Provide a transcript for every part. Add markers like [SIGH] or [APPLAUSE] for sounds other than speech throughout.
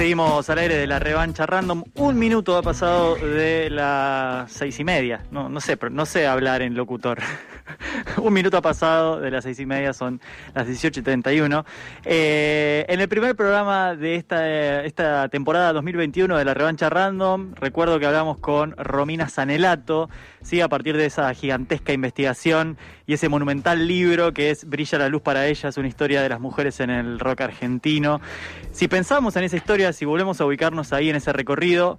Seguimos al aire de la revancha random. Un minuto ha pasado de las seis y media. No, no sé, no sé hablar en locutor. [LAUGHS] [LAUGHS] Un minuto ha pasado de las seis y media, son las 18 y 31. Eh, en el primer programa de esta, esta temporada 2021 de la revancha random, recuerdo que hablamos con Romina Sanelato, ¿sí? a partir de esa gigantesca investigación y ese monumental libro que es Brilla la luz para ellas, una historia de las mujeres en el rock argentino. Si pensamos en esa historia, si volvemos a ubicarnos ahí en ese recorrido,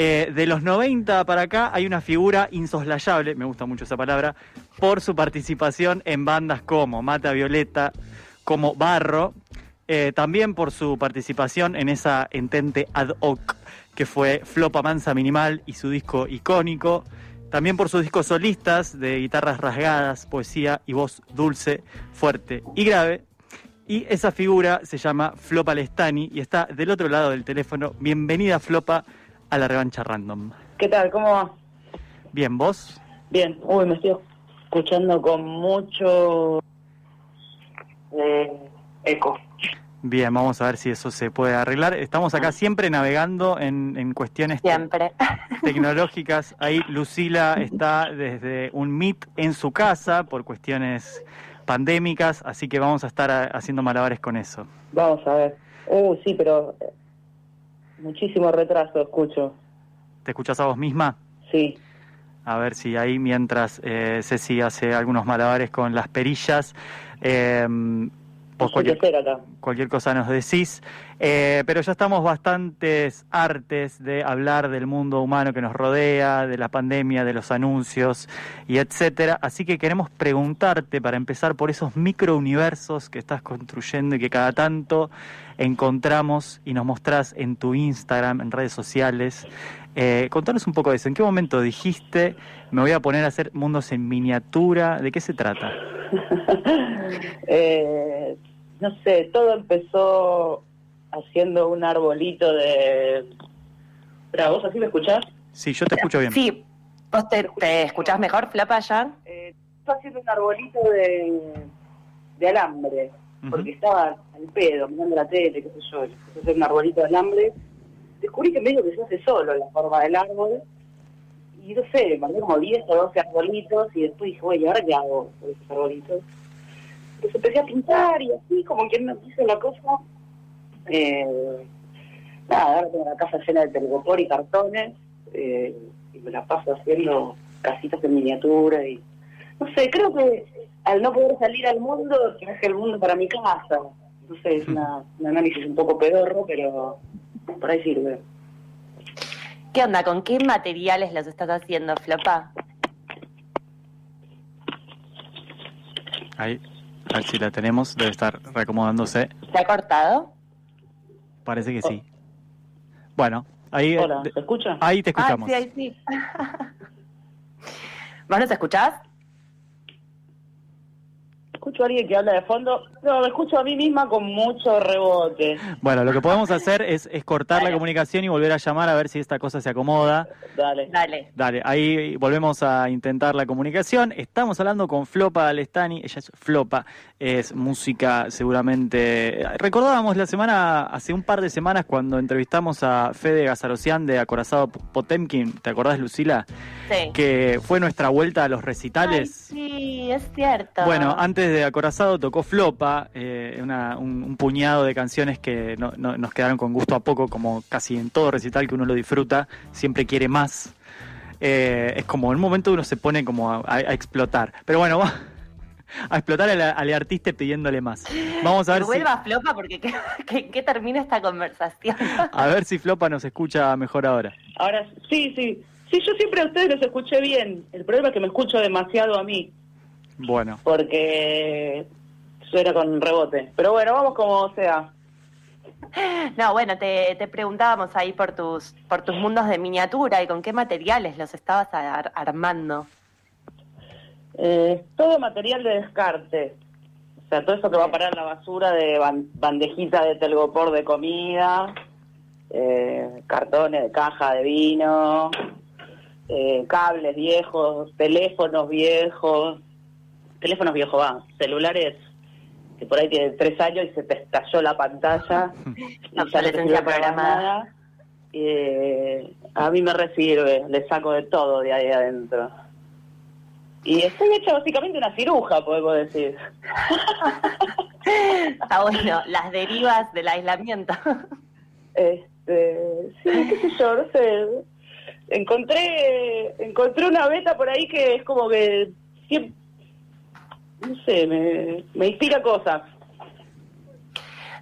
eh, de los 90 para acá hay una figura insoslayable, me gusta mucho esa palabra, por su participación en bandas como Mata Violeta, como Barro, eh, también por su participación en esa entente ad hoc que fue Flopa Mansa Minimal y su disco icónico, también por sus discos solistas de guitarras rasgadas, poesía y voz dulce, fuerte y grave. Y esa figura se llama Flopa Lestani y está del otro lado del teléfono. Bienvenida Flopa a la revancha random. ¿Qué tal? ¿Cómo va? Bien, ¿vos? Bien. Uy, me estoy escuchando con mucho eh, eco. Bien, vamos a ver si eso se puede arreglar. Estamos acá siempre navegando en, en cuestiones te- Siempre. [LAUGHS] tecnológicas. Ahí Lucila está desde un Meet en su casa por cuestiones pandémicas, así que vamos a estar a- haciendo malabares con eso. Vamos a ver. Uh, sí, pero muchísimo retraso escucho. ¿Te escuchás a vos misma? Sí. A ver si ahí mientras eh, Ceci hace algunos malabares con las perillas, eh, vos acá. cualquier cosa nos decís. Eh, pero ya estamos bastantes artes de hablar del mundo humano que nos rodea, de la pandemia, de los anuncios y etcétera. Así que queremos preguntarte para empezar por esos microuniversos que estás construyendo y que cada tanto encontramos y nos mostrás en tu Instagram, en redes sociales. Eh, contanos un poco de eso. ¿En qué momento dijiste me voy a poner a hacer mundos en miniatura? ¿De qué se trata? [LAUGHS] Eh, no sé, todo empezó haciendo un arbolito de... ¿vos así me escuchás? Sí, yo te escucho bien. Sí, ¿vos te, te escuchás mejor, Flapa, ya? Eh, estaba haciendo un arbolito de, de alambre. Porque estaba al pedo, mirando la tele, qué sé yo, a hacer un arbolito de alambre, descubrí que medio que se hace solo la forma del árbol, y no sé, mandé como 10 o 12 arbolitos, y después dije, oye, ¿ahora qué hago con esos arbolitos? Entonces empecé a pintar, y así, como quien no hizo la cosa, eh, nada, ahora tengo la casa llena de telgopor y cartones, eh, y me la paso haciendo casitas en miniatura, y no sé, creo que al no poder salir al mundo, traje el mundo para mi casa. No sé, es una, un análisis un poco pedorro, pero por ahí sirve. ¿Qué onda? ¿Con qué materiales los estás haciendo, Flapa? Ahí, a ver si la tenemos, debe estar reacomodándose. ¿Se ha cortado? Parece que sí. Bueno, ahí, Hola, de- ¿se escucha? ahí te escuchamos. Ah, sí, ahí sí. [LAUGHS] ¿Vos nos escuchás? Escucho a alguien que habla de fondo. No, me escucho a mí misma con mucho rebote. Bueno, lo que podemos hacer es, es cortar la comunicación y volver a llamar a ver si esta cosa se acomoda. Dale. Dale. Dale, ahí volvemos a intentar la comunicación. Estamos hablando con Flopa Alestani, ella es Flopa, es música seguramente... Recordábamos la semana, hace un par de semanas cuando entrevistamos a Fede Gazarocián de Acorazado Potemkin, ¿te acordás Lucila? Sí. Que fue nuestra vuelta a los Ay, recitales. sí, es cierto. Bueno, antes de Acorazado tocó Flopa, eh, una- un, un puñado de canciones que no- no- nos quedaron con gusto a poco, como casi en todo recital que uno lo disfruta, siempre quiere más. Eh, es como en un momento uno se pone como a, a- a explotar. Pero bueno, [LAUGHS] va a explotar al, al artista pidiéndole más. Vamos a que ver si, vuelva Flopa porque que, [LAUGHS] que, que termine esta conversación. a ver si Flopa nos escucha mejor ahora. Ahora, sí, sí. Sí, yo siempre a ustedes los escuché bien. El problema es que me escucho demasiado a mí, Bueno, porque suena con rebote. Pero bueno, vamos como sea. No, bueno, te, te preguntábamos ahí por tus, por tus mundos de miniatura y con qué materiales los estabas ar- armando. Eh, todo material de descarte. O sea, todo eso que va a parar en la basura de ban- bandejita de telgopor de comida, eh, cartones de caja de vino, eh, cables viejos, teléfonos viejos, teléfonos viejos, va, celulares que por ahí tiene tres años y se te estalló la pantalla. [LAUGHS] y Obsolescencia programada. Eh, a mí me recibe, le saco de todo de ahí adentro. Y estoy hecha básicamente una ciruja, podemos decir. [LAUGHS] Está bueno, las derivas del aislamiento. Este, sí, qué sé yo, no sé. Encontré, encontré una beta por ahí que es como que no sé, me, me inspira cosas.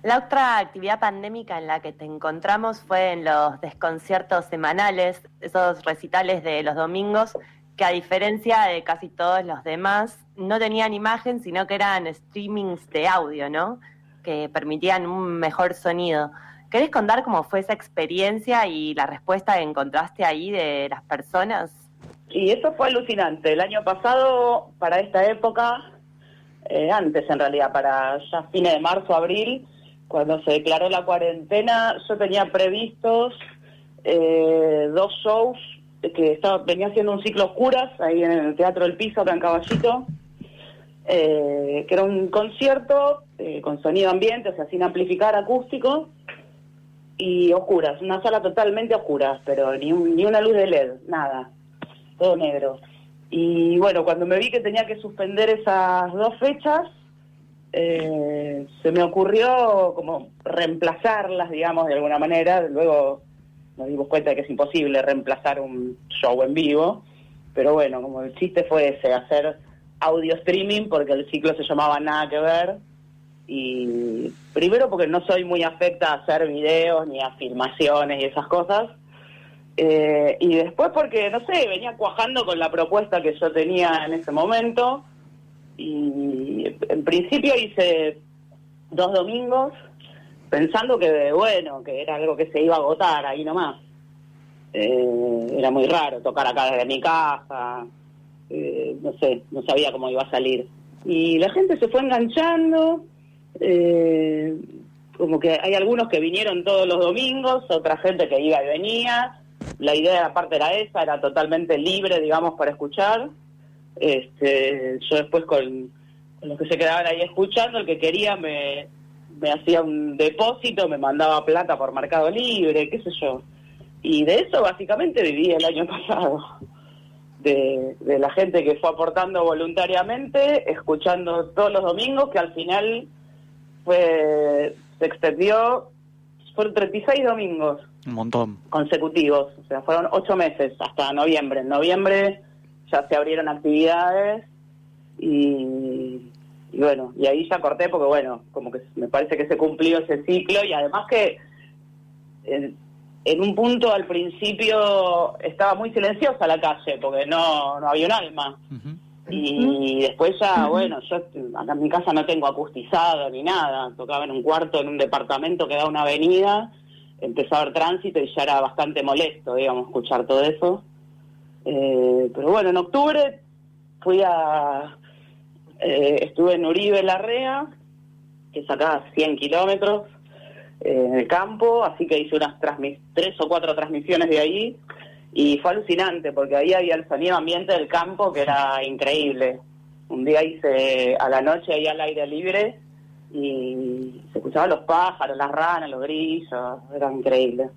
La otra actividad pandémica en la que te encontramos fue en los desconciertos semanales, esos recitales de los domingos, que a diferencia de casi todos los demás, no tenían imagen, sino que eran streamings de audio, ¿no? Que permitían un mejor sonido. ¿Querés contar cómo fue esa experiencia y la respuesta que encontraste ahí de las personas? Y eso fue alucinante. El año pasado, para esta época, eh, antes en realidad, para ya fines de marzo, abril, cuando se declaró la cuarentena, yo tenía previstos eh, dos shows que estaba, venía haciendo un ciclo oscuras ahí en el Teatro del Piso, acá en Caballito, eh, que era un concierto eh, con sonido ambiente, o sea, sin amplificar acústico, y oscuras, una sala totalmente oscura, pero ni, ni una luz de LED, nada, todo negro. Y bueno, cuando me vi que tenía que suspender esas dos fechas, eh, se me ocurrió como reemplazarlas, digamos, de alguna manera. Luego nos dimos cuenta de que es imposible reemplazar un show en vivo, pero bueno, como el chiste fue ese, hacer audio streaming porque el ciclo se llamaba Nada que ver. Y primero porque no soy muy afecta a hacer videos ni a filmaciones y esas cosas. Eh, y después porque, no sé, venía cuajando con la propuesta que yo tenía en ese momento y en principio hice dos domingos pensando que, bueno, que era algo que se iba a agotar ahí nomás. Eh, era muy raro tocar acá desde mi casa, eh, no sé, no sabía cómo iba a salir. Y la gente se fue enganchando, eh, como que hay algunos que vinieron todos los domingos, otra gente que iba y venía. La idea aparte era esa, era totalmente libre, digamos, para escuchar. Este, yo después con, los que se quedaban ahí escuchando, el que quería me, me hacía un depósito, me mandaba plata por Mercado Libre, qué sé yo. Y de eso básicamente viví el año [LAUGHS] pasado. De, de la gente que fue aportando voluntariamente, escuchando todos los domingos, que al final fue se extendió, fueron 36 domingos. Un montón. Consecutivos, o sea, fueron ocho meses hasta noviembre. En noviembre ya se abrieron actividades y, bueno, y ahí ya corté porque bueno, como que me parece que se cumplió ese ciclo y además que en, un punto al principio estaba muy silenciosa la calle porque no, no había un alma. Y después ya, bueno, yo acá en mi casa no tengo acustizado ni nada, tocaba en un cuarto, en un departamento que da una avenida, empezó a haber tránsito y ya era bastante molesto, digamos, escuchar todo eso. Eh, pero bueno, en octubre fui a... Eh, estuve en Uribe Larrea, que es acá a 100 kilómetros, eh, en el campo, así que hice unas tres o cuatro transmisiones de ahí y fue alucinante porque ahí había el sonido ambiente del campo que era increíble. Un día hice a la noche ahí al aire libre y se escuchaban los pájaros, las ranas, los grillos, era increíble.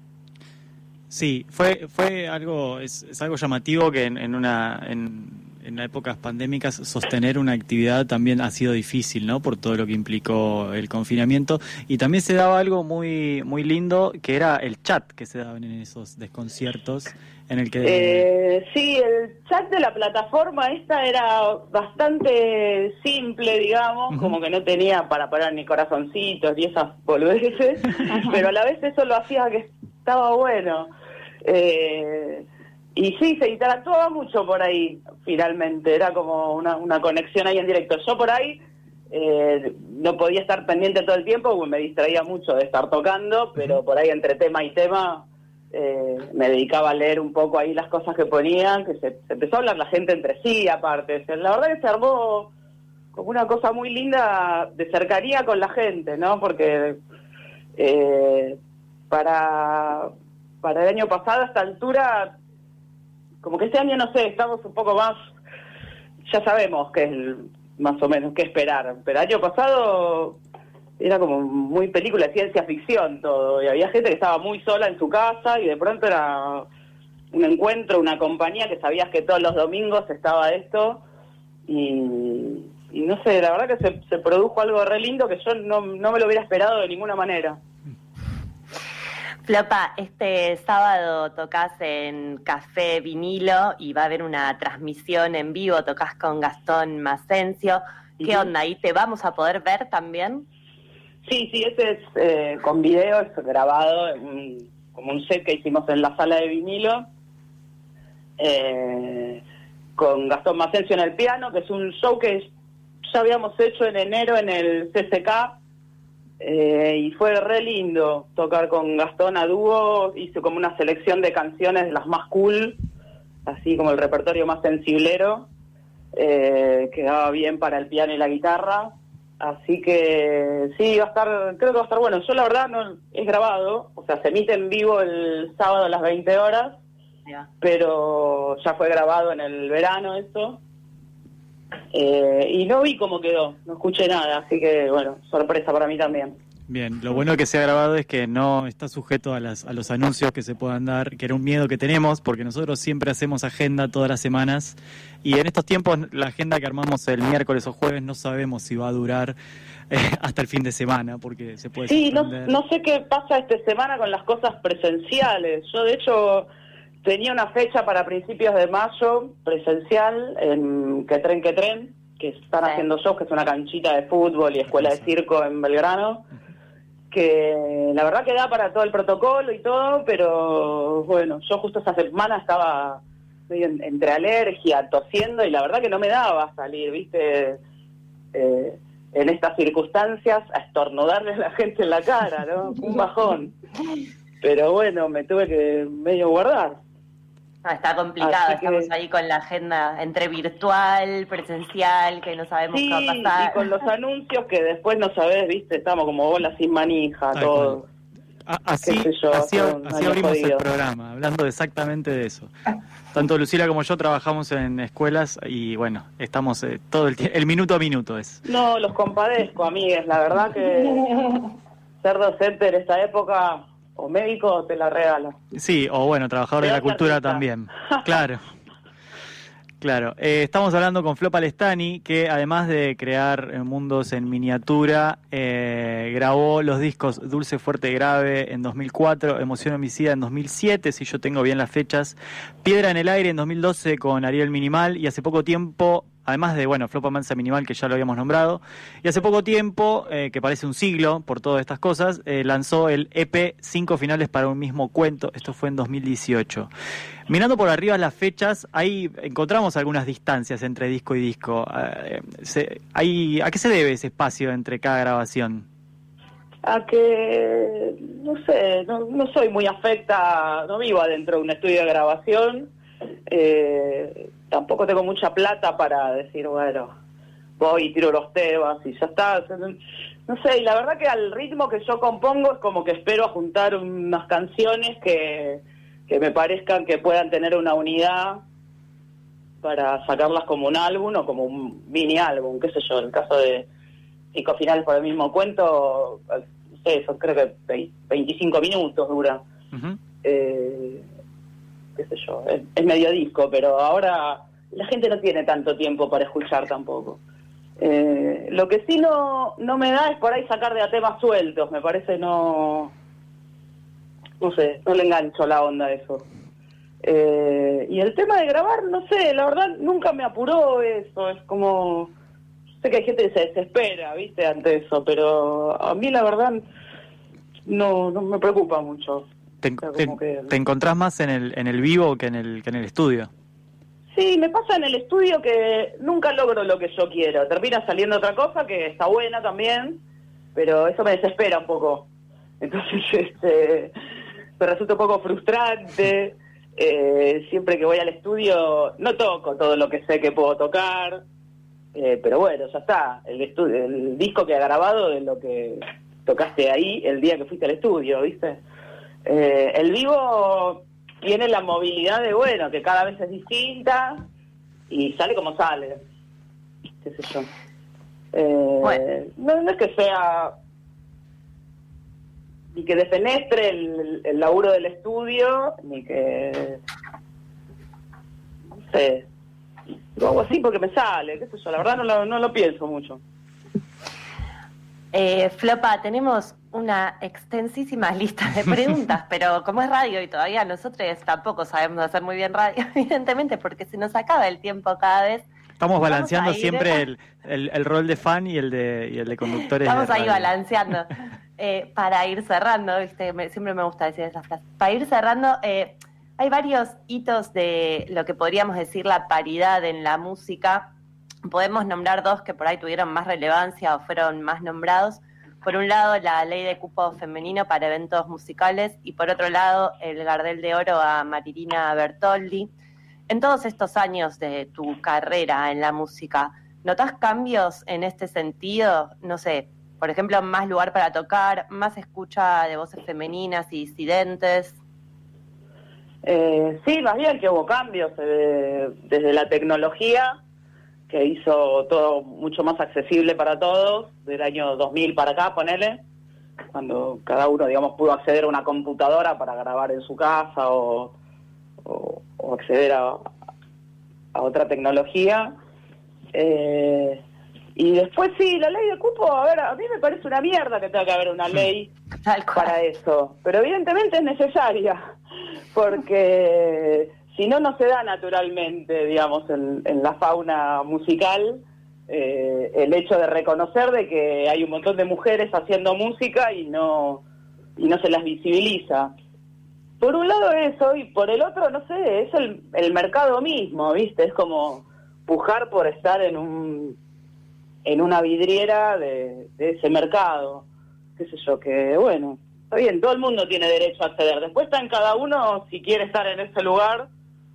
Sí, fue, fue algo, es, es algo llamativo que en, una, en, en, épocas pandémicas sostener una actividad también ha sido difícil, ¿no? Por todo lo que implicó el confinamiento. Y también se daba algo muy, muy lindo, que era el chat que se daban en esos desconciertos, en el que... Eh, sí, el chat de la plataforma esta era bastante simple, digamos, como que no tenía para parar ni corazoncitos ni esas boludeces, [LAUGHS] pero a la vez eso lo hacía que estaba bueno. Eh, y sí, se interactuaba mucho por ahí, finalmente. Era como una, una conexión ahí en directo. Yo por ahí eh, no podía estar pendiente todo el tiempo porque me distraía mucho de estar tocando, pero por ahí entre tema y tema eh, me dedicaba a leer un poco ahí las cosas que ponían, que se, empezó a hablar la gente entre sí aparte. la verdad que se armó como una cosa muy linda de cercanía con la gente, ¿no? Porque para para el año pasado a esta altura, como que este año, no sé, estamos un poco más, ya sabemos que más o menos, qué esperar. Pero el año pasado era como muy película de ciencia ficción todo, y había gente que estaba muy sola en su casa y de pronto era un encuentro, una compañía que sabías que todos los domingos estaba esto y, no sé, la verdad que se, se, produjo algo re lindo que yo no, no me lo hubiera esperado de ninguna manera. Flopa, este sábado tocas en Café Vinilo y va a haber una transmisión en vivo, tocas con Gastón Macencio. ¿Qué onda? ¿Ahí te vamos a poder ver también? Sí, sí, ese es eh, con video, es grabado, como un set que hicimos en la sala de vinilo, eh, con Gastón Macencio en el piano, que es un show que ya habíamos hecho en enero en el CCK, eh, y fue re lindo tocar con Gastón a dúo, hizo como una selección de canciones de las más cool, así como el repertorio más sensiblero, eh, quedaba bien para el piano y la guitarra, Así que sí, va a estar, creo que va a estar bueno. Yo la verdad no es grabado, o sea, se emite en vivo el sábado a las 20 horas, pero ya fue grabado en el verano esto. Eh, y no vi cómo quedó, no escuché nada, así que bueno, sorpresa para mí también. Bien, lo bueno que se ha grabado es que no está sujeto a, las, a los anuncios que se puedan dar, que era un miedo que tenemos, porque nosotros siempre hacemos agenda todas las semanas y en estos tiempos la agenda que armamos el miércoles o jueves no sabemos si va a durar eh, hasta el fin de semana, porque se puede... Sí, no, no sé qué pasa esta semana con las cosas presenciales. Yo de hecho tenía una fecha para principios de mayo presencial en Que Tren Que Tren, que están haciendo shows, que es una canchita de fútbol y escuela de circo en Belgrano que la verdad que da para todo el protocolo y todo, pero bueno, yo justo esa semana estaba medio entre alergia, tosiendo y la verdad que no me daba salir, ¿viste? Eh, en estas circunstancias a estornudarle a la gente en la cara, ¿no? Un bajón. [LAUGHS] Pero bueno, me tuve que medio guardar. Ah, está complicado, estamos ahí con la agenda entre virtual, presencial, que no sabemos qué va a pasar. Y con los anuncios que después no sabes, viste, estamos como bolas sin manija, todo. Así, así, abrimos el programa, hablando exactamente de eso. Tanto Lucila como yo trabajamos en escuelas y bueno, estamos eh, todo el el minuto a minuto es. No, los compadezco, amigues, la verdad que [LAUGHS] ser docente en esta época o médico te la regalo. Sí, o bueno, trabajador de la cultura también. [LAUGHS] Claro. Claro, eh, estamos hablando con Flo Palestani, que además de crear eh, mundos en miniatura, eh, grabó los discos Dulce, Fuerte, Grave en 2004, Emoción Homicida en 2007, si yo tengo bien las fechas, Piedra en el Aire en 2012 con Ariel Minimal y hace poco tiempo además de, bueno, Flopa Mansa Minimal, que ya lo habíamos nombrado, y hace poco tiempo, eh, que parece un siglo por todas estas cosas, eh, lanzó el EP Cinco Finales para un mismo cuento, esto fue en 2018. Mirando por arriba las fechas, ahí encontramos algunas distancias entre disco y disco. Eh, ¿A qué se debe ese espacio entre cada grabación? A que, no sé, no, no soy muy afecta, no vivo adentro de un estudio de grabación. Eh, tampoco tengo mucha plata para decir, bueno, voy y tiro los temas y ya está. No sé, y la verdad que al ritmo que yo compongo es como que espero juntar unas canciones que, que me parezcan que puedan tener una unidad para sacarlas como un álbum o como un mini álbum, qué sé yo, en el caso de cinco finales por el mismo cuento, no sé, son creo que 25 minutos dura. eh, qué sé yo, es, medio disco, pero ahora la gente no tiene tanto tiempo para escuchar tampoco. Eh, lo que sí no, no me da es por ahí sacar de a temas sueltos, me parece no, no sé, no le engancho la onda a eso. Eh, y el tema de grabar, no sé, la verdad nunca me apuró eso, es como, sé que hay gente que se desespera, viste, ante eso, pero a mí la verdad no, no me preocupa mucho. Te, encontrás más en el, en el vivo que en el, que en el estudio. Sí, me pasa en el estudio que nunca logro lo que yo quiero. Termina saliendo otra cosa que está buena también, pero eso me desespera un poco. [LAUGHS] Entonces, este, me resulta un poco frustrante. [LAUGHS] Eh, siempre que voy al estudio no toco todo lo que sé que puedo tocar, eh, pero bueno, ya está. El, el disco que ha grabado de lo que tocaste ahí el día que fuiste al estudio, ¿viste? Eh, el vivo tiene la movilidad de, bueno, que cada vez es distinta y sale como sale. Eh, no, no es que sea ni que defenestre el, el laburo del estudio, ni que no sé, lo hago así porque me sale, qué sé yo, la verdad no lo, no lo pienso mucho. Eh, Flopa, tenemos una extensísima [LAUGHS] lista de preguntas, pero como es radio y todavía nosotros tampoco sabemos hacer muy bien radio, [LAUGHS] evidentemente, porque se nos acaba el tiempo cada vez. Estamos balanceando siempre el, el, el, rol de fan y el de, y el de conductores. Estamos ahí balanceando. [LAUGHS] Eh, para ir cerrando, ¿viste? siempre me gusta decir esa frase. Para ir cerrando, eh, hay varios hitos de lo que podríamos decir la paridad en la música. Podemos nombrar dos que por ahí tuvieron más relevancia o fueron más nombrados. Por un lado, la ley de cupo femenino para eventos musicales y por otro lado, el Gardel de Oro a Marilina Bertoldi. En todos estos años de tu carrera en la música, ¿notas cambios en este sentido? No sé, por ejemplo, más lugar para tocar, más escucha de voces femeninas y disidentes. Eh, sí, más bien que hubo cambios eh, desde la tecnología, que hizo todo mucho más accesible para todos, del año 2000 para acá, ponele, cuando cada uno, digamos, pudo acceder a una computadora para grabar en su casa o, o, o acceder a, a, otra tecnología. Eh, y después sí, la ley de cupo, a ver, a mí me parece una mierda que tenga que haber una ley para eso, pero evidentemente es necesaria, [LAUGHS] porque si no, no se da naturalmente, digamos, en, la fauna musical eh, el hecho de reconocer de que hay un montón de mujeres haciendo música y no, y no se las visibiliza. Por un lado eso, y por el otro, no sé, es el, el mercado mismo, ¿viste? Es como pujar por estar en un en una vidriera de, de, ese mercado, qué sé yo, que bueno, está bien, todo el mundo tiene derecho a acceder, después está en cada uno si quiere estar en ese lugar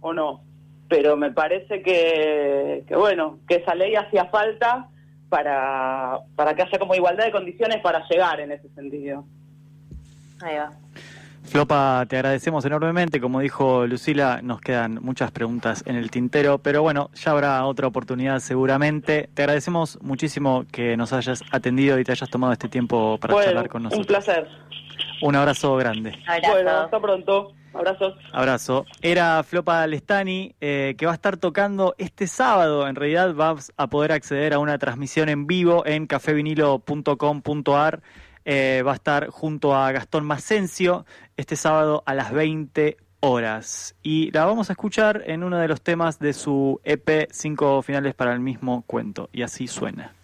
o no, pero me parece que, que bueno, que esa ley hacía falta para, para que haya como igualdad de condiciones para llegar en ese sentido. Ahí va. Flopa, te agradecemos enormemente. Como dijo Lucila, nos quedan muchas preguntas en el tintero, pero bueno, ya habrá otra oportunidad seguramente. Te agradecemos muchísimo que nos hayas atendido y te hayas tomado este tiempo para bueno, charlar con nosotros. Un placer. Un abrazo grande. Abrazo. Bueno, hasta pronto. Abrazos. Abrazo. Era Flopa Lestani, eh, que va a estar tocando este sábado. En realidad vas a poder acceder a una transmisión en vivo en cafevinilo.com.ar. Eh, va a estar junto a Gastón Macencio este sábado a las 20 horas. Y la vamos a escuchar en uno de los temas de su EP Cinco Finales para el mismo cuento. Y así suena.